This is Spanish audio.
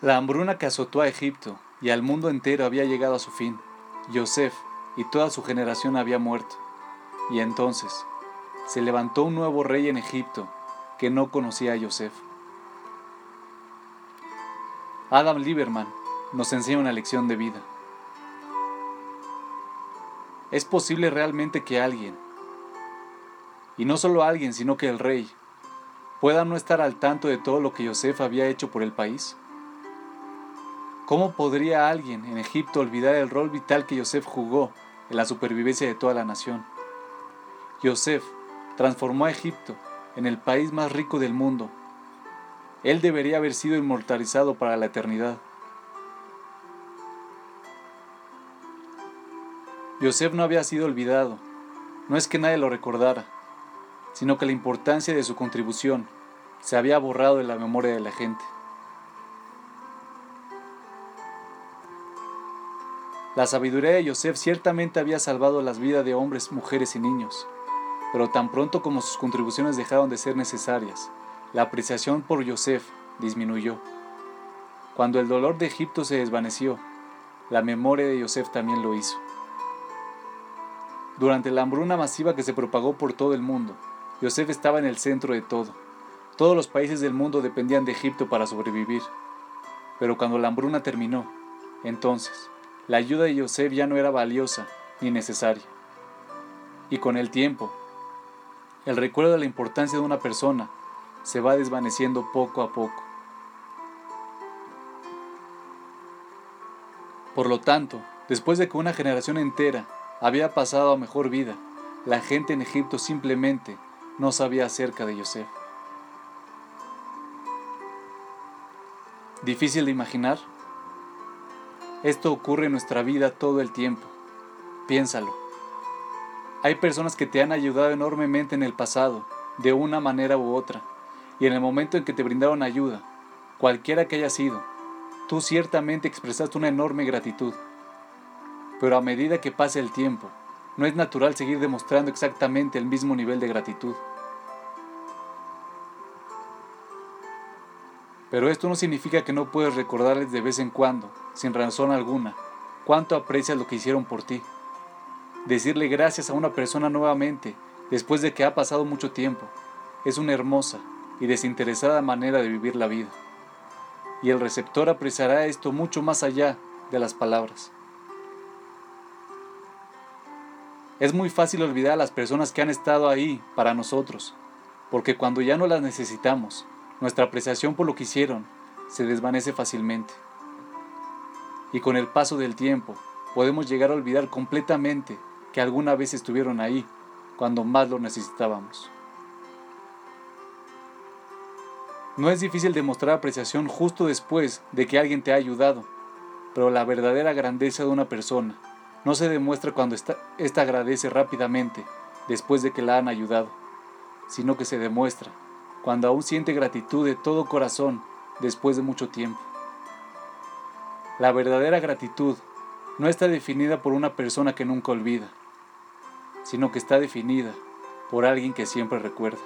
La hambruna que azotó a Egipto y al mundo entero había llegado a su fin. Yosef y toda su generación había muerto. Y entonces se levantó un nuevo rey en Egipto que no conocía a Yosef. Adam Lieberman nos enseña una lección de vida. ¿Es posible realmente que alguien, y no solo alguien, sino que el rey, pueda no estar al tanto de todo lo que Yosef había hecho por el país? ¿Cómo podría alguien en Egipto olvidar el rol vital que Yosef jugó en la supervivencia de toda la nación? Yosef transformó a Egipto en el país más rico del mundo. Él debería haber sido inmortalizado para la eternidad. Yosef no había sido olvidado. No es que nadie lo recordara, sino que la importancia de su contribución se había borrado de la memoria de la gente. La sabiduría de Yosef ciertamente había salvado las vidas de hombres, mujeres y niños, pero tan pronto como sus contribuciones dejaron de ser necesarias, la apreciación por Yosef disminuyó. Cuando el dolor de Egipto se desvaneció, la memoria de Yosef también lo hizo. Durante la hambruna masiva que se propagó por todo el mundo, Yosef estaba en el centro de todo. Todos los países del mundo dependían de Egipto para sobrevivir. Pero cuando la hambruna terminó, entonces, la ayuda de Yosef ya no era valiosa ni necesaria. Y con el tiempo, el recuerdo de la importancia de una persona se va desvaneciendo poco a poco. Por lo tanto, después de que una generación entera había pasado a mejor vida, la gente en Egipto simplemente no sabía acerca de Yosef. ¿Difícil de imaginar? Esto ocurre en nuestra vida todo el tiempo. Piénsalo. Hay personas que te han ayudado enormemente en el pasado, de una manera u otra, y en el momento en que te brindaron ayuda, cualquiera que haya sido, tú ciertamente expresaste una enorme gratitud. Pero a medida que pase el tiempo, no es natural seguir demostrando exactamente el mismo nivel de gratitud. Pero esto no significa que no puedes recordarles de vez en cuando, sin razón alguna, cuánto aprecias lo que hicieron por ti. Decirle gracias a una persona nuevamente, después de que ha pasado mucho tiempo, es una hermosa y desinteresada manera de vivir la vida. Y el receptor apreciará esto mucho más allá de las palabras. Es muy fácil olvidar a las personas que han estado ahí para nosotros, porque cuando ya no las necesitamos, nuestra apreciación por lo que hicieron se desvanece fácilmente. Y con el paso del tiempo podemos llegar a olvidar completamente que alguna vez estuvieron ahí cuando más lo necesitábamos. No es difícil demostrar apreciación justo después de que alguien te ha ayudado, pero la verdadera grandeza de una persona no se demuestra cuando ésta agradece rápidamente después de que la han ayudado, sino que se demuestra cuando aún siente gratitud de todo corazón después de mucho tiempo. La verdadera gratitud no está definida por una persona que nunca olvida, sino que está definida por alguien que siempre recuerda.